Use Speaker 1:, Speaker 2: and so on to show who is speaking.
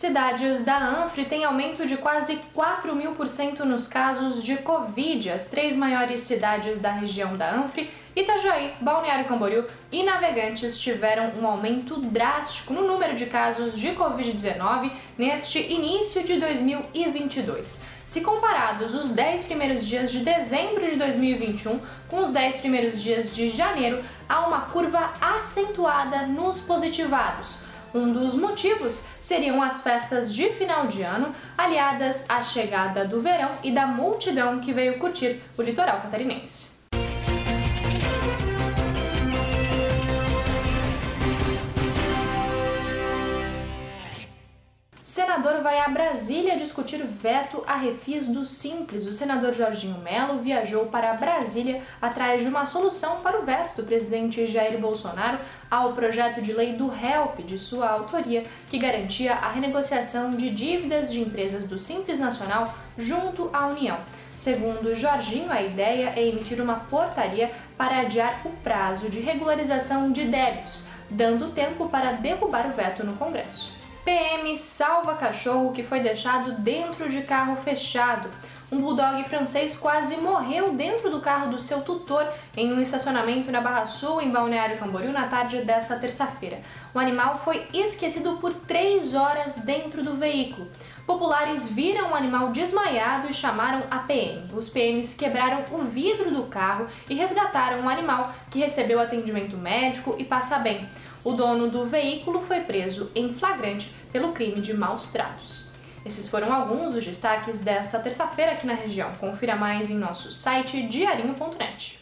Speaker 1: Cidades da Anfre têm aumento de quase 4 mil por cento nos casos de Covid. As três maiores cidades da região da Anfre, Itajaí, Balneário Camboriú e Navegantes, tiveram um aumento drástico no número de casos de Covid-19 neste início de 2022. Se comparados os 10 primeiros dias de dezembro de 2021 com os 10 primeiros dias de janeiro, há uma curva acentuada nos positivados um dos motivos seriam as festas de final de ano, aliadas à chegada do verão e da multidão que veio curtir o litoral catarinense. Senador vai a Brasília discutir veto a refis do Simples. O senador Jorginho Melo viajou para Brasília atrás de uma solução para o veto do presidente Jair Bolsonaro ao projeto de lei do HELP, de sua autoria, que garantia a renegociação de dívidas de empresas do Simples Nacional junto à União. Segundo Jorginho, a ideia é emitir uma portaria para adiar o prazo de regularização de débitos, dando tempo para derrubar o veto no Congresso. PM salva cachorro que foi deixado dentro de carro fechado. Um bulldog francês quase morreu dentro do carro do seu tutor em um estacionamento na Barra Sul, em Balneário Camboriú, na tarde dessa terça-feira. O animal foi esquecido por três horas dentro do veículo. Populares viram o animal desmaiado e chamaram a PM. Os PMs quebraram o vidro do carro e resgataram o animal, que recebeu atendimento médico e passa bem. O dono do veículo foi preso em flagrante pelo crime de maus tratos. Esses foram alguns dos destaques desta terça-feira aqui na região. Confira mais em nosso site diarinho.net.